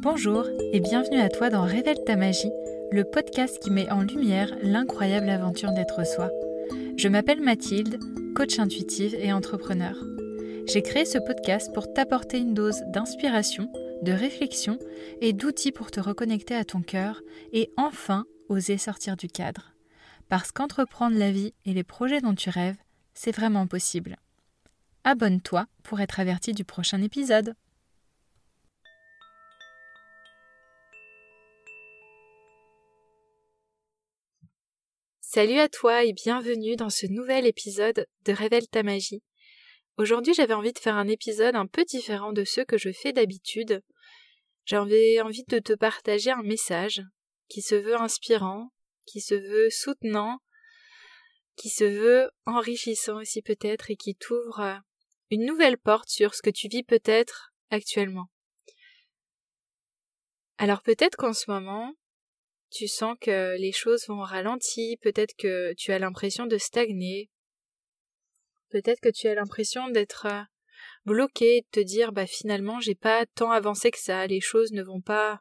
Bonjour et bienvenue à toi dans Révèle ta magie, le podcast qui met en lumière l'incroyable aventure d'être soi. Je m'appelle Mathilde, coach intuitive et entrepreneur. J'ai créé ce podcast pour t'apporter une dose d'inspiration, de réflexion et d'outils pour te reconnecter à ton cœur et enfin oser sortir du cadre. Parce qu'entreprendre la vie et les projets dont tu rêves, c'est vraiment possible. Abonne-toi pour être averti du prochain épisode. Salut à toi et bienvenue dans ce nouvel épisode de Révèle ta magie. Aujourd'hui j'avais envie de faire un épisode un peu différent de ceux que je fais d'habitude. J'avais envie de te partager un message qui se veut inspirant, qui se veut soutenant, qui se veut enrichissant aussi peut-être et qui t'ouvre une nouvelle porte sur ce que tu vis peut-être actuellement. Alors peut-être qu'en ce moment, tu sens que les choses vont ralenti, peut-être que tu as l'impression de stagner, peut-être que tu as l'impression d'être euh, bloqué, de te dire bah finalement j'ai pas tant avancé que ça, les choses ne vont pas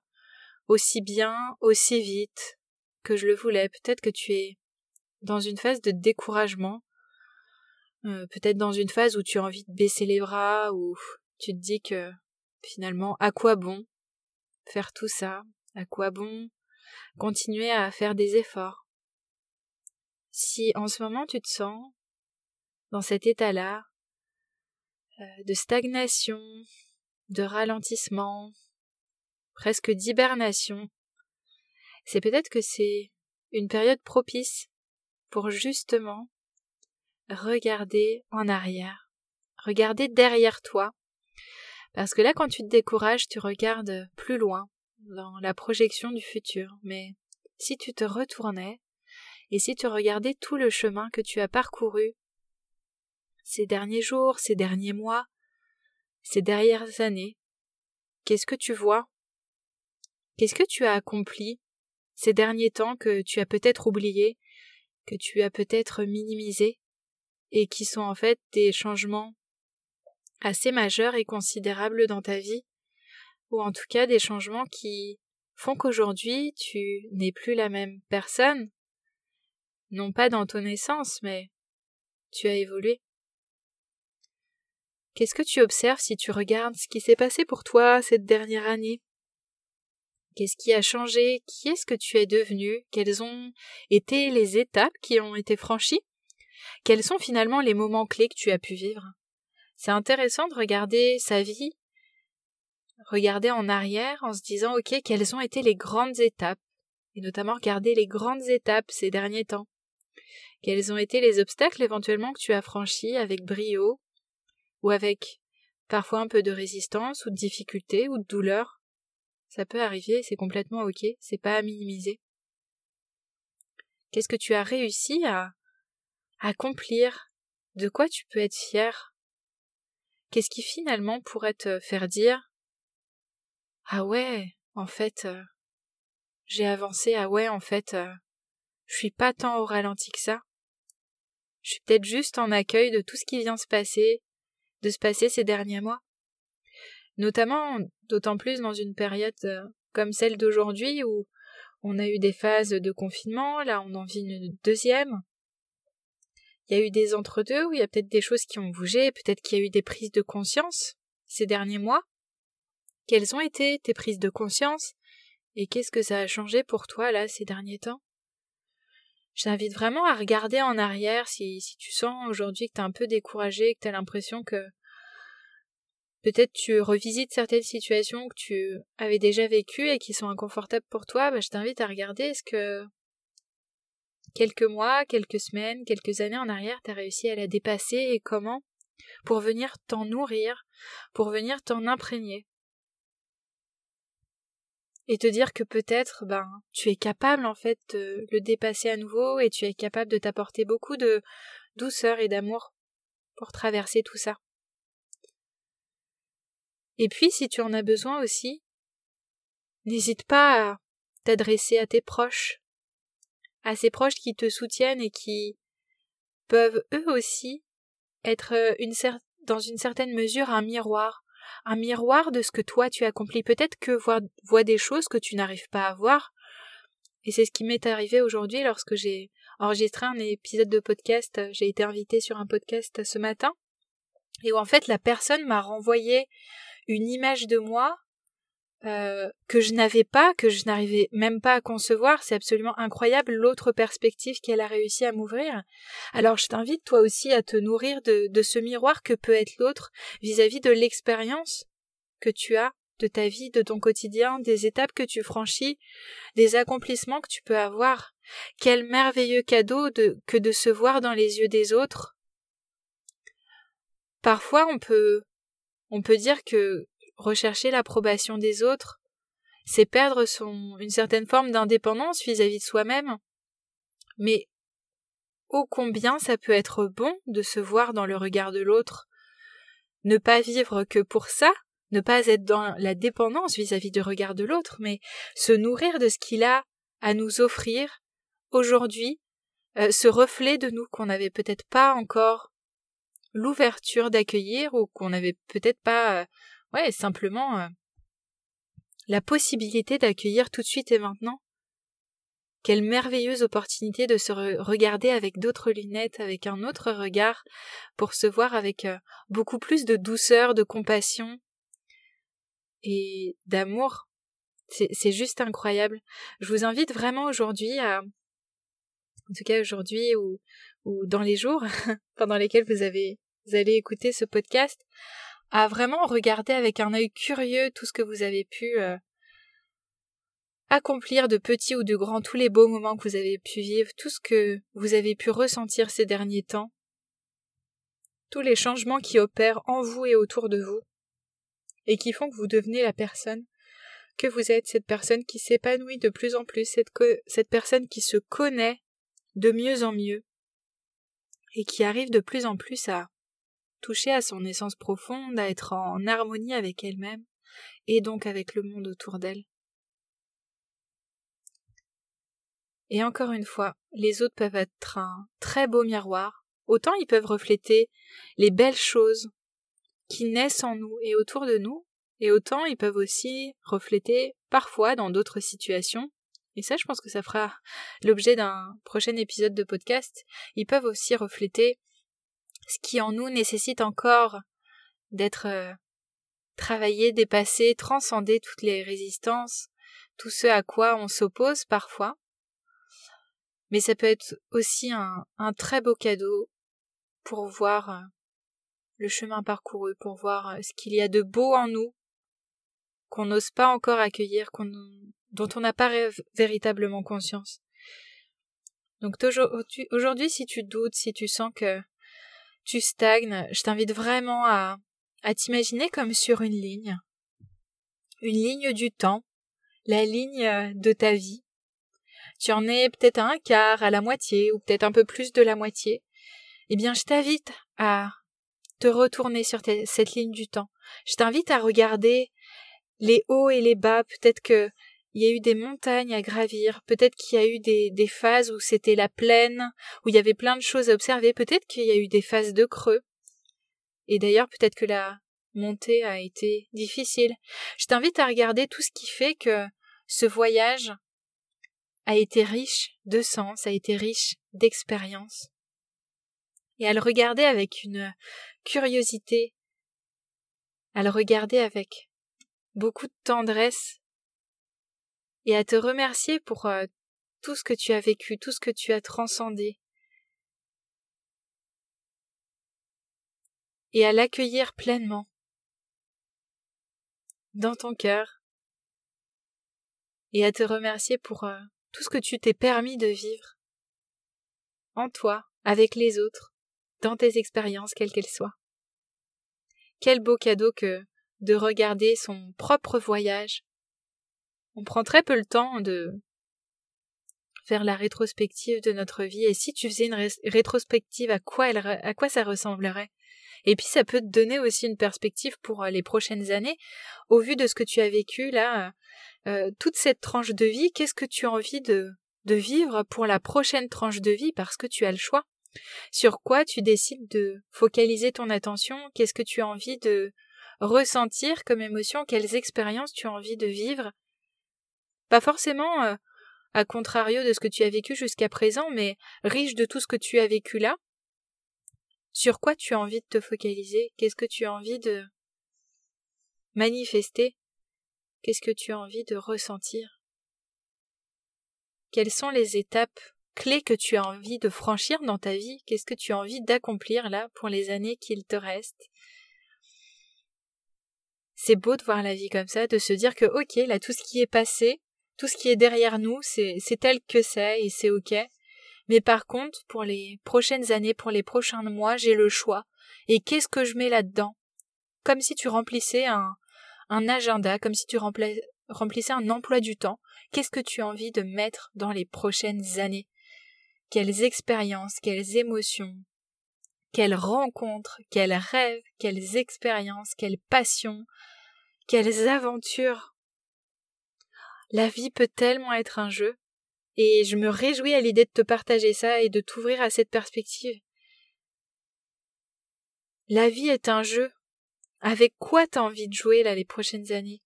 aussi bien, aussi vite que je le voulais, peut-être que tu es dans une phase de découragement, euh, peut-être dans une phase où tu as envie de baisser les bras, ou tu te dis que finalement à quoi bon faire tout ça, à quoi bon continuer à faire des efforts. Si en ce moment tu te sens dans cet état-là euh, de stagnation, de ralentissement, presque d'hibernation, c'est peut-être que c'est une période propice pour justement regarder en arrière, regarder derrière toi, parce que là quand tu te décourages, tu regardes plus loin, dans la projection du futur, mais si tu te retournais et si tu regardais tout le chemin que tu as parcouru ces derniers jours, ces derniers mois, ces dernières années, qu'est-ce que tu vois? Qu'est-ce que tu as accompli ces derniers temps que tu as peut-être oublié, que tu as peut-être minimisé, et qui sont en fait des changements assez majeurs et considérables dans ta vie? Ou en tout cas des changements qui font qu'aujourd'hui tu n'es plus la même personne, non pas dans ton essence, mais tu as évolué. Qu'est-ce que tu observes si tu regardes ce qui s'est passé pour toi cette dernière année? Qu'est-ce qui a changé? Qui est-ce que tu es devenu? Quelles ont été les étapes qui ont été franchies? Quels sont finalement les moments clés que tu as pu vivre? C'est intéressant de regarder sa vie regarder en arrière en se disant ok quelles ont été les grandes étapes? Et notamment regarder les grandes étapes ces derniers temps. Quels ont été les obstacles éventuellement que tu as franchis avec brio ou avec parfois un peu de résistance ou de difficulté ou de douleur? Ça peut arriver, c'est complètement ok, c'est pas à minimiser. Qu'est-ce que tu as réussi à accomplir? De quoi tu peux être fier? Qu'est-ce qui finalement pourrait te faire dire ah ouais, en fait, euh, j'ai avancé, ah ouais, en fait, euh, je suis pas tant au ralenti que ça. Je suis peut-être juste en accueil de tout ce qui vient se passer, de se passer ces derniers mois. Notamment, d'autant plus dans une période euh, comme celle d'aujourd'hui où on a eu des phases de confinement, là on en vit une deuxième. Il y a eu des entre-deux où il y a peut-être des choses qui ont bougé, peut-être qu'il y a eu des prises de conscience ces derniers mois. Quelles ont été tes prises de conscience et qu'est-ce que ça a changé pour toi là ces derniers temps? Je t'invite vraiment à regarder en arrière si, si tu sens aujourd'hui que tu es un peu découragé, que tu as l'impression que peut-être tu revisites certaines situations que tu avais déjà vécues et qui sont inconfortables pour toi, bah, je t'invite à regarder est-ce que quelques mois, quelques semaines, quelques années en arrière, tu as réussi à la dépasser et comment? Pour venir t'en nourrir, pour venir t'en imprégner et te dire que peut-être ben tu es capable en fait de le dépasser à nouveau et tu es capable de t'apporter beaucoup de douceur et d'amour pour traverser tout ça. Et puis si tu en as besoin aussi, n'hésite pas à t'adresser à tes proches, à ces proches qui te soutiennent et qui peuvent eux aussi être une dans une certaine mesure un miroir un miroir de ce que toi tu accomplis. Peut-être que voir, voit des choses que tu n'arrives pas à voir. Et c'est ce qui m'est arrivé aujourd'hui lorsque j'ai enregistré un épisode de podcast. J'ai été invitée sur un podcast ce matin. Et où en fait la personne m'a renvoyé une image de moi euh, que je n'avais pas, que je n'arrivais même pas à concevoir. C'est absolument incroyable l'autre perspective qu'elle a réussi à m'ouvrir. Alors je t'invite toi aussi à te nourrir de, de ce miroir que peut être l'autre vis-à-vis de l'expérience que tu as de ta vie, de ton quotidien, des étapes que tu franchis, des accomplissements que tu peux avoir. Quel merveilleux cadeau de, que de se voir dans les yeux des autres. Parfois on peut on peut dire que rechercher l'approbation des autres, c'est perdre son, une certaine forme d'indépendance vis-à-vis de soi-même. Mais ô combien ça peut être bon de se voir dans le regard de l'autre, ne pas vivre que pour ça, ne pas être dans la dépendance vis-à-vis du regard de l'autre, mais se nourrir de ce qu'il a à nous offrir aujourd'hui, euh, ce reflet de nous qu'on n'avait peut-être pas encore l'ouverture d'accueillir ou qu'on n'avait peut-être pas euh, ouais, simplement euh, la possibilité d'accueillir tout de suite et maintenant. Quelle merveilleuse opportunité de se regarder avec d'autres lunettes, avec un autre regard, pour se voir avec euh, beaucoup plus de douceur, de compassion et d'amour. C'est juste incroyable. Je vous invite vraiment aujourd'hui à, en tout cas aujourd'hui ou, ou dans les jours pendant lesquels vous avez, vous allez écouter ce podcast, à vraiment regarder avec un œil curieux tout ce que vous avez pu euh, accomplir de petits ou de grands, tous les beaux moments que vous avez pu vivre, tout ce que vous avez pu ressentir ces derniers temps, tous les changements qui opèrent en vous et autour de vous, et qui font que vous devenez la personne que vous êtes, cette personne qui s'épanouit de plus en plus, cette, cette personne qui se connaît de mieux en mieux, et qui arrive de plus en plus à toucher à son essence profonde, à être en harmonie avec elle-même, et donc avec le monde autour d'elle. Et encore une fois, les autres peuvent être un très beau miroir, autant ils peuvent refléter les belles choses qui naissent en nous et autour de nous, et autant ils peuvent aussi refléter parfois dans d'autres situations, et ça je pense que ça fera l'objet d'un prochain épisode de podcast, ils peuvent aussi refléter ce qui en nous nécessite encore d'être euh, travaillé, dépassé, transcender toutes les résistances, tout ce à quoi on s'oppose parfois. Mais ça peut être aussi un, très beau cadeau pour voir euh, le chemin parcouru, pour voir euh, ce qu'il y a de beau en nous, qu'on n'ose pas encore accueillir, dont on n'a pas véritablement conscience. Donc aujourd'hui, si tu doutes, si tu sens que tu stagnes, je t'invite vraiment à, à t'imaginer comme sur une ligne. Une ligne du temps, la ligne de ta vie. Tu en es peut-être à un quart, à la moitié, ou peut-être un peu plus de la moitié. Eh bien, je t'invite à te retourner sur cette ligne du temps. Je t'invite à regarder les hauts et les bas. Peut-être que il y a eu des montagnes à gravir, peut-être qu'il y a eu des, phases où c'était la plaine, où il y avait plein de choses à observer, peut-être qu'il y a eu des phases de creux. Et d'ailleurs, peut-être que la montée a été difficile. Je t'invite à regarder tout ce qui fait que ce voyage a été riche de sens, a été riche d'expérience. Et à le regarder avec une curiosité, à le regarder avec beaucoup de tendresse et à te remercier pour euh, tout ce que tu as vécu, tout ce que tu as transcendé. Et à l'accueillir pleinement dans ton cœur et à te remercier pour euh, tout ce que tu t'es permis de vivre en toi, avec les autres, dans tes expériences, quelles qu'elles soient. Quel beau cadeau que de regarder son propre voyage on prend très peu le temps de faire la rétrospective de notre vie. Et si tu faisais une rétrospective à quoi ça ressemblerait? Et puis ça peut te donner aussi une perspective pour euh, les prochaines années. Au vu de ce que tu as vécu là euh, euh, toute cette tranche de vie qu'est-ce que tu as envie de de vivre pour la prochaine tranche de vie? Parce que tu as le choix. Sur quoi tu décides de focaliser ton attention? Qu'est-ce que tu as envie de ressentir comme émotion, quelles expériences tu as envie de vivre? Pas forcément euh, à contrario de ce que tu as vécu jusqu'à présent, mais riche de tout ce que tu as vécu là. Sur quoi tu as envie de te focaliser? Qu'est-ce que tu as envie de manifester? Qu'est-ce que tu as envie de ressentir? Quelles sont les étapes clés que tu as envie de franchir dans ta vie? Qu'est-ce que tu as envie d'accomplir là pour les années qu'il te reste? C'est beau de voir la vie comme ça, de se dire que ok, là tout ce qui est passé, tout ce qui est derrière nous, c'est tel que c'est et c'est ok. Mais par contre, pour les prochaines années, pour les prochains mois, j'ai le choix. Et qu'est-ce que je mets là-dedans? Comme si tu remplissais un, un agenda, comme si tu remplissais un emploi du temps. Qu'est-ce que tu as envie de mettre dans les prochaines années? Quelles expériences, quelles émotions, quelles rencontres, quels rêves, quelles expériences, quelles passions, quelles aventures. La vie peut tellement être un jeu, et je me réjouis à l'idée de te partager ça et de t'ouvrir à cette perspective. La vie est un jeu. Avec quoi t'as envie de jouer là les prochaines années?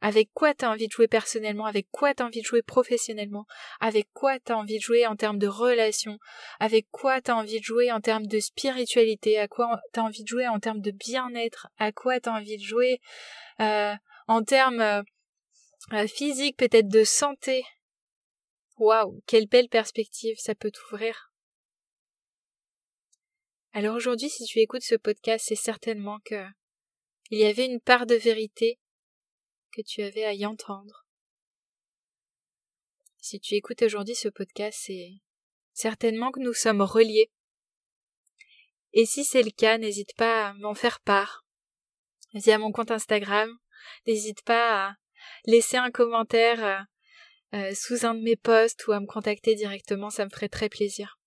Avec quoi t'as envie de jouer personnellement? Avec quoi t'as envie de jouer professionnellement? Avec quoi t'as envie de jouer en termes de relations? Avec quoi t'as envie de jouer en termes de spiritualité? À quoi t'as envie de jouer en termes de bien-être? À quoi t'as envie de jouer euh, en termes euh, physiques, peut-être de santé Waouh, quelle belle perspective ça peut t'ouvrir. Alors aujourd'hui, si tu écoutes ce podcast, c'est certainement que il y avait une part de vérité que tu avais à y entendre. Si tu écoutes aujourd'hui ce podcast, c'est certainement que nous sommes reliés. Et si c'est le cas, n'hésite pas à m'en faire part via mon compte Instagram. N'hésite pas à laisser un commentaire euh, euh, sous un de mes posts ou à me contacter directement, ça me ferait très plaisir.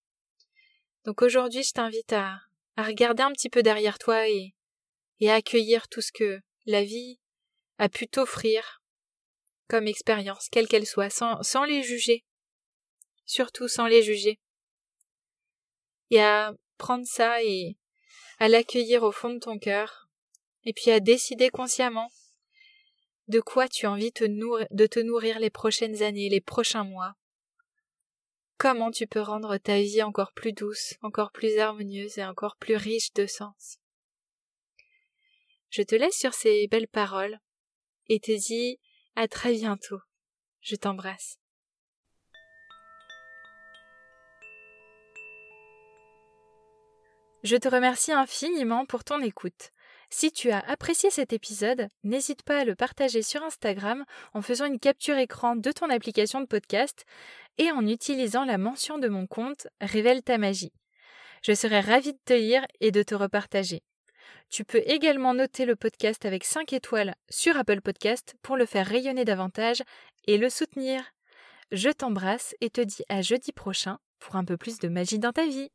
Donc aujourd'hui, je t'invite à, regarder un petit peu derrière toi et, et à accueillir tout ce que la vie a pu t'offrir comme expérience, quelle qu'elle soit, sans, sans les juger. Surtout sans les juger. Et à prendre ça et à l'accueillir au fond de ton cœur, et puis à décider consciemment de quoi tu as envie de te nourrir les prochaines années, les prochains mois Comment tu peux rendre ta vie encore plus douce, encore plus harmonieuse et encore plus riche de sens Je te laisse sur ces belles paroles et te dis à très bientôt. Je t'embrasse. Je te remercie infiniment pour ton écoute. Si tu as apprécié cet épisode, n'hésite pas à le partager sur Instagram en faisant une capture écran de ton application de podcast et en utilisant la mention de mon compte Révèle ta magie. Je serai ravie de te lire et de te repartager. Tu peux également noter le podcast avec 5 étoiles sur Apple Podcast pour le faire rayonner davantage et le soutenir. Je t'embrasse et te dis à jeudi prochain pour un peu plus de magie dans ta vie.